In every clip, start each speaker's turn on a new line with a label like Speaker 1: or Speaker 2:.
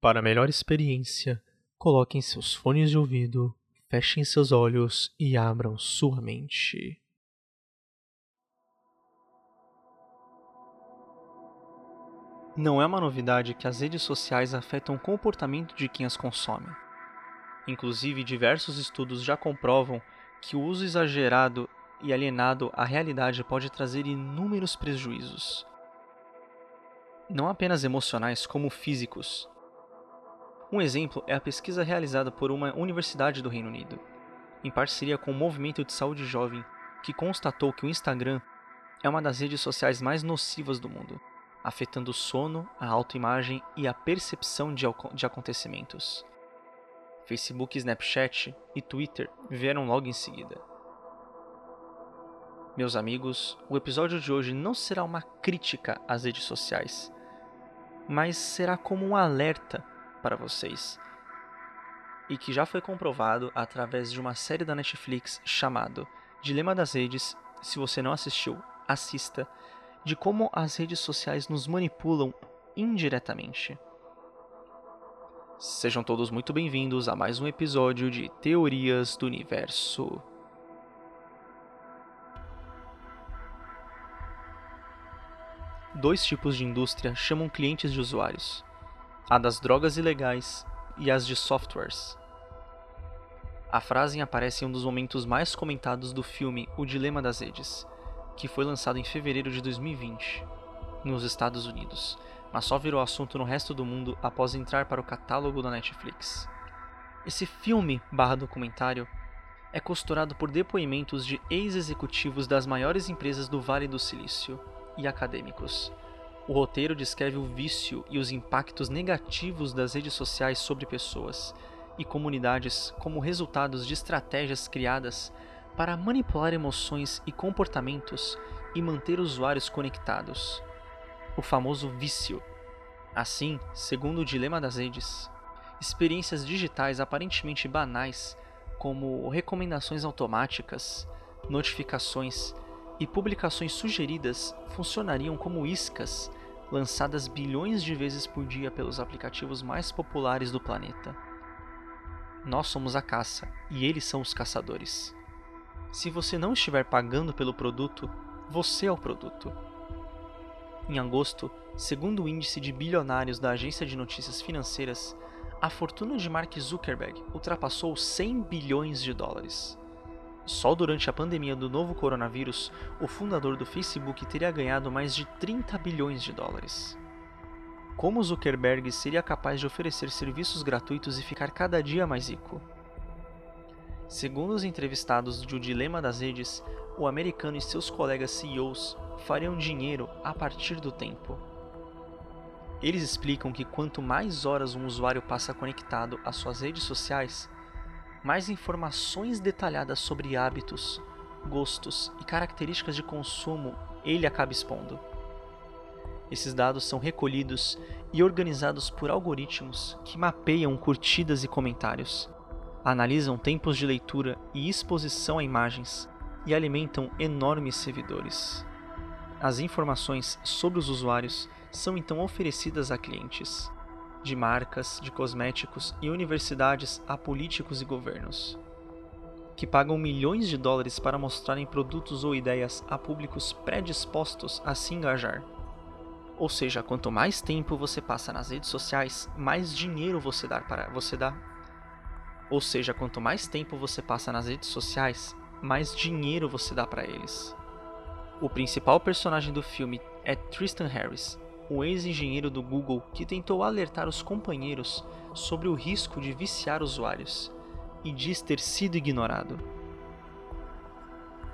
Speaker 1: Para melhor experiência, coloquem seus fones de ouvido, fechem seus olhos e abram sua mente. Não é uma novidade que as redes sociais afetam o comportamento de quem as consome. Inclusive, diversos estudos já comprovam que o uso exagerado e alienado à realidade pode trazer inúmeros prejuízos, não apenas emocionais, como físicos. Um exemplo é a pesquisa realizada por uma universidade do Reino Unido, em parceria com o Movimento de Saúde Jovem, que constatou que o Instagram é uma das redes sociais mais nocivas do mundo afetando o sono, a autoimagem e a percepção de, de acontecimentos. Facebook, Snapchat e Twitter vieram logo em seguida. Meus amigos, o episódio de hoje não será uma crítica às redes sociais, mas será como um alerta para vocês. E que já foi comprovado através de uma série da Netflix chamado Dilema das Redes. Se você não assistiu, assista de como as redes sociais nos manipulam indiretamente. Sejam todos muito bem-vindos a mais um episódio de Teorias do Universo. Dois tipos de indústria chamam clientes de usuários: a das drogas ilegais e as de softwares. A frase aparece em um dos momentos mais comentados do filme O Dilema das Redes, que foi lançado em fevereiro de 2020 nos Estados Unidos, mas só virou assunto no resto do mundo após entrar para o catálogo da Netflix. Esse filme barra documentário é costurado por depoimentos de ex-executivos das maiores empresas do Vale do Silício e acadêmicos. O roteiro descreve o vício e os impactos negativos das redes sociais sobre pessoas e comunidades como resultados de estratégias criadas para manipular emoções e comportamentos e manter usuários conectados. O famoso vício. Assim, segundo o dilema das redes, experiências digitais aparentemente banais, como recomendações automáticas, notificações e publicações sugeridas, funcionariam como iscas lançadas bilhões de vezes por dia pelos aplicativos mais populares do planeta. Nós somos a caça e eles são os caçadores. Se você não estiver pagando pelo produto, você é o produto. Em agosto, segundo o índice de bilionários da agência de notícias financeiras, a fortuna de Mark Zuckerberg ultrapassou 100 bilhões de dólares. Só durante a pandemia do novo coronavírus, o fundador do Facebook teria ganhado mais de 30 bilhões de dólares. Como Zuckerberg seria capaz de oferecer serviços gratuitos e ficar cada dia mais rico? Segundo os entrevistados do Dilema das Redes, o americano e seus colegas CEOs fariam dinheiro a partir do tempo. Eles explicam que quanto mais horas um usuário passa conectado às suas redes sociais, mais informações detalhadas sobre hábitos, gostos e características de consumo ele acaba expondo. Esses dados são recolhidos e organizados por algoritmos que mapeiam curtidas e comentários analisam tempos de leitura e exposição a imagens e alimentam enormes servidores. As informações sobre os usuários são então oferecidas a clientes, de marcas, de cosméticos e universidades a políticos e governos, que pagam milhões de dólares para mostrarem produtos ou ideias a públicos predispostos a se engajar. Ou seja, quanto mais tempo você passa nas redes sociais, mais dinheiro você dá para você dá ou seja, quanto mais tempo você passa nas redes sociais, mais dinheiro você dá para eles. O principal personagem do filme é Tristan Harris, um ex-engenheiro do Google que tentou alertar os companheiros sobre o risco de viciar usuários e diz ter sido ignorado.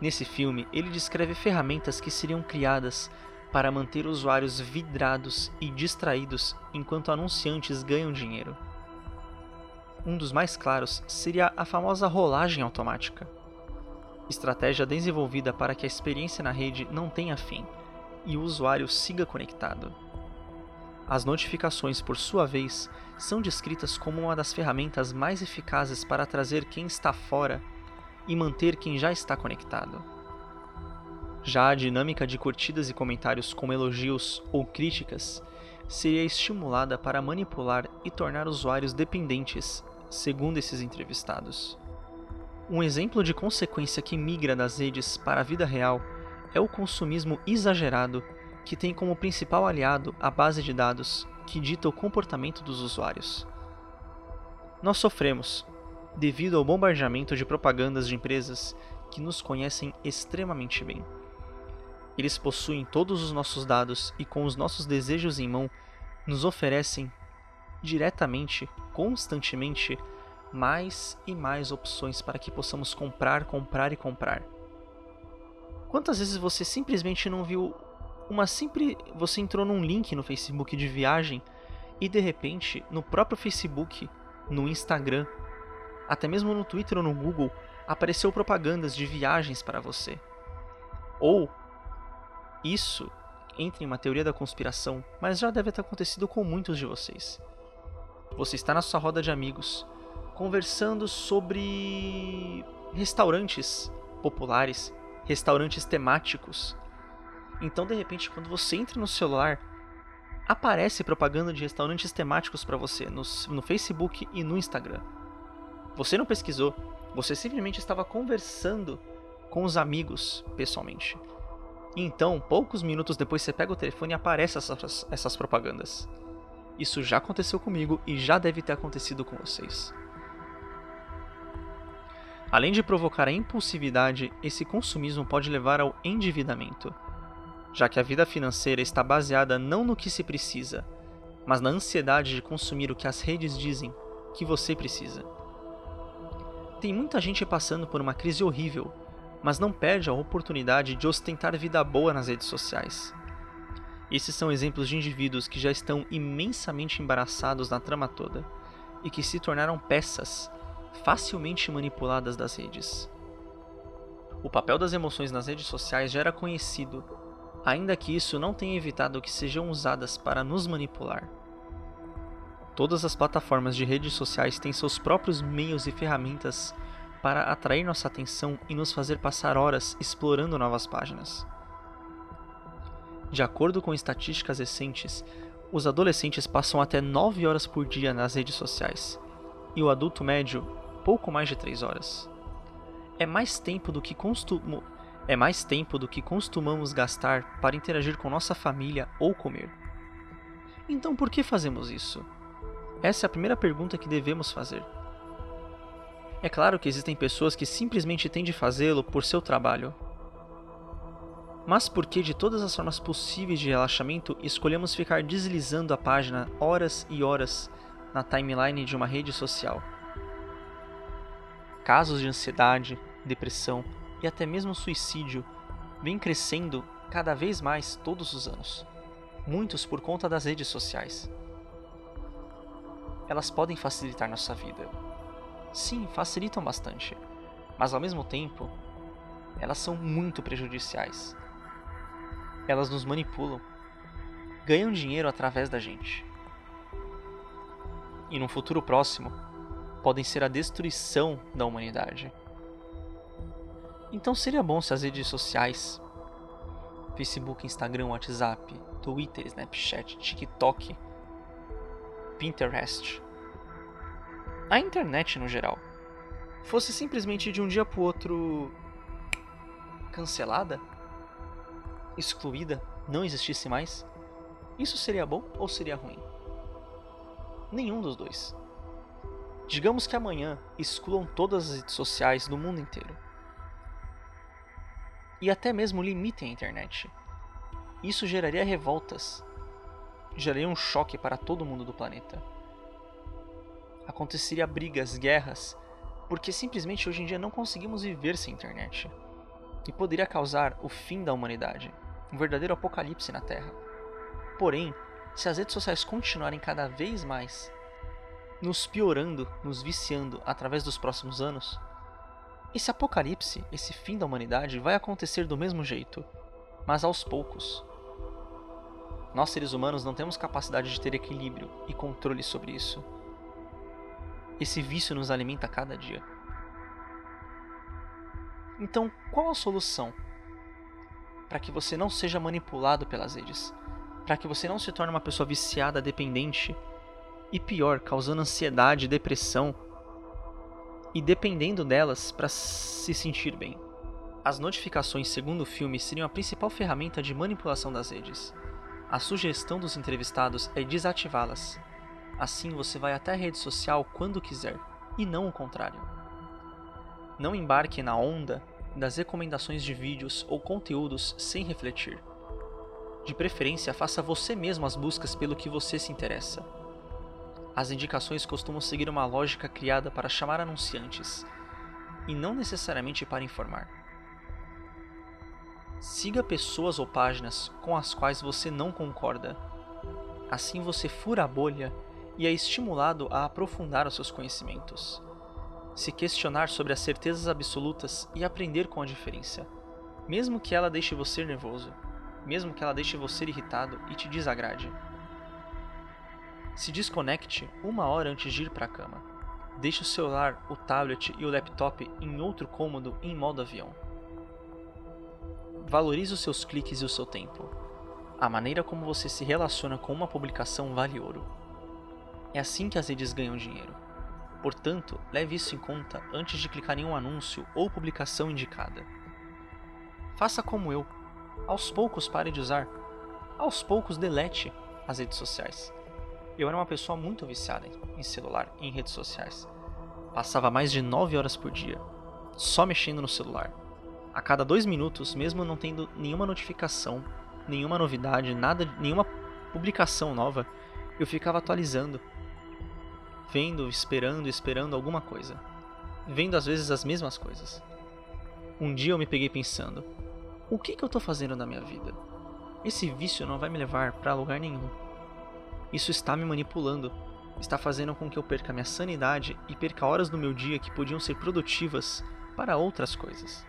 Speaker 1: Nesse filme, ele descreve ferramentas que seriam criadas para manter usuários vidrados e distraídos enquanto anunciantes ganham dinheiro. Um dos mais claros seria a famosa rolagem automática. Estratégia desenvolvida para que a experiência na rede não tenha fim e o usuário siga conectado. As notificações, por sua vez, são descritas como uma das ferramentas mais eficazes para trazer quem está fora e manter quem já está conectado. Já a dinâmica de curtidas e comentários com elogios ou críticas seria estimulada para manipular e tornar usuários dependentes, segundo esses entrevistados. Um exemplo de consequência que migra das redes para a vida real é o consumismo exagerado, que tem como principal aliado a base de dados que dita o comportamento dos usuários. Nós sofremos, devido ao bombardeamento de propagandas de empresas que nos conhecem extremamente bem. Eles possuem todos os nossos dados e, com os nossos desejos em mão, nos oferecem diretamente, constantemente, mais e mais opções para que possamos comprar, comprar e comprar. Quantas vezes você simplesmente não viu uma simples. Você entrou num link no Facebook de viagem e de repente, no próprio Facebook, no Instagram, até mesmo no Twitter ou no Google, apareceu propagandas de viagens para você. Ou isso entra em uma teoria da conspiração, mas já deve ter acontecido com muitos de vocês. Você está na sua roda de amigos, conversando sobre restaurantes populares, restaurantes temáticos. Então, de repente, quando você entra no celular, aparece propaganda de restaurantes temáticos para você no, no Facebook e no Instagram. Você não pesquisou, você simplesmente estava conversando com os amigos pessoalmente. Então, poucos minutos depois você pega o telefone e aparece essas, essas propagandas. Isso já aconteceu comigo e já deve ter acontecido com vocês. Além de provocar a impulsividade, esse consumismo pode levar ao endividamento, já que a vida financeira está baseada não no que se precisa, mas na ansiedade de consumir o que as redes dizem que você precisa. Tem muita gente passando por uma crise horrível mas não perde a oportunidade de ostentar vida boa nas redes sociais. Esses são exemplos de indivíduos que já estão imensamente embaraçados na trama toda e que se tornaram peças facilmente manipuladas das redes. O papel das emoções nas redes sociais já era conhecido, ainda que isso não tenha evitado que sejam usadas para nos manipular. Todas as plataformas de redes sociais têm seus próprios meios e ferramentas para atrair nossa atenção e nos fazer passar horas explorando novas páginas. De acordo com estatísticas recentes, os adolescentes passam até 9 horas por dia nas redes sociais, e o adulto médio, pouco mais de 3 horas. É mais tempo do que costumo... é mais tempo do que costumamos gastar para interagir com nossa família ou comer. Então por que fazemos isso? Essa é a primeira pergunta que devemos fazer. É claro que existem pessoas que simplesmente têm de fazê-lo por seu trabalho. Mas por que, de todas as formas possíveis de relaxamento, escolhemos ficar deslizando a página horas e horas na timeline de uma rede social? Casos de ansiedade, depressão e até mesmo suicídio vêm crescendo cada vez mais todos os anos, muitos por conta das redes sociais. Elas podem facilitar nossa vida, sim, facilitam bastante, mas ao mesmo tempo, elas são muito prejudiciais. Elas nos manipulam, ganham dinheiro através da gente. E no futuro próximo, podem ser a destruição da humanidade. Então seria bom se as redes sociais, Facebook, Instagram, WhatsApp, Twitter, Snapchat, TikTok, Pinterest, a internet no geral fosse simplesmente de um dia para o outro cancelada, excluída, não existisse mais, isso seria bom ou seria ruim? Nenhum dos dois. Digamos que amanhã excluam todas as redes sociais do mundo inteiro. E até mesmo limitem a internet. Isso geraria revoltas. Geraria um choque para todo mundo do planeta aconteceria brigas, guerras, porque simplesmente hoje em dia não conseguimos viver sem internet. E poderia causar o fim da humanidade, um verdadeiro apocalipse na Terra. Porém, se as redes sociais continuarem cada vez mais nos piorando, nos viciando através dos próximos anos, esse apocalipse, esse fim da humanidade vai acontecer do mesmo jeito, mas aos poucos. Nós seres humanos não temos capacidade de ter equilíbrio e controle sobre isso. Esse vício nos alimenta a cada dia. Então, qual a solução para que você não seja manipulado pelas redes? Para que você não se torne uma pessoa viciada, dependente e pior, causando ansiedade, depressão e dependendo delas para se sentir bem. As notificações, segundo o filme, seriam a principal ferramenta de manipulação das redes. A sugestão dos entrevistados é desativá-las. Assim você vai até a rede social quando quiser, e não o contrário. Não embarque na onda das recomendações de vídeos ou conteúdos sem refletir. De preferência, faça você mesmo as buscas pelo que você se interessa. As indicações costumam seguir uma lógica criada para chamar anunciantes, e não necessariamente para informar. Siga pessoas ou páginas com as quais você não concorda. Assim você fura a bolha e é estimulado a aprofundar os seus conhecimentos. Se questionar sobre as certezas absolutas e aprender com a diferença, mesmo que ela deixe você nervoso, mesmo que ela deixe você irritado e te desagrade. Se desconecte uma hora antes de ir para a cama. Deixe o celular, o tablet e o laptop em outro cômodo em modo avião. Valorize os seus cliques e o seu tempo. A maneira como você se relaciona com uma publicação vale ouro. É assim que as redes ganham dinheiro. Portanto, leve isso em conta antes de clicar em um anúncio ou publicação indicada. Faça como eu. Aos poucos pare de usar. Aos poucos delete as redes sociais. Eu era uma pessoa muito viciada em celular em redes sociais. Passava mais de 9 horas por dia, só mexendo no celular a cada dois minutos, mesmo não tendo nenhuma notificação, nenhuma novidade, nada, nenhuma publicação nova, eu ficava atualizando, vendo, esperando, esperando alguma coisa, vendo às vezes as mesmas coisas. Um dia eu me peguei pensando: o que, que eu estou fazendo na minha vida? Esse vício não vai me levar para lugar nenhum. Isso está me manipulando, está fazendo com que eu perca minha sanidade e perca horas do meu dia que podiam ser produtivas para outras coisas.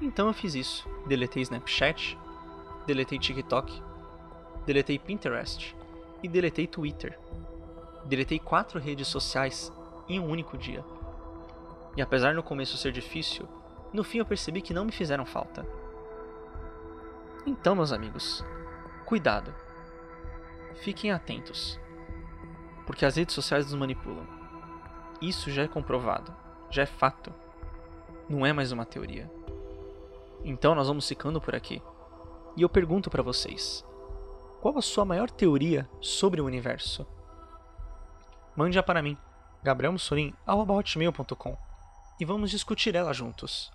Speaker 1: Então eu fiz isso. Deletei Snapchat, deletei TikTok, deletei Pinterest e deletei Twitter. Deletei quatro redes sociais em um único dia. E apesar no começo ser difícil, no fim eu percebi que não me fizeram falta. Então, meus amigos, cuidado. Fiquem atentos. Porque as redes sociais nos manipulam. Isso já é comprovado, já é fato. Não é mais uma teoria. Então nós vamos ficando por aqui. E eu pergunto para vocês: qual a sua maior teoria sobre o universo? Mande-a para mim, gabrielmussolim.com, e vamos discutir ela juntos.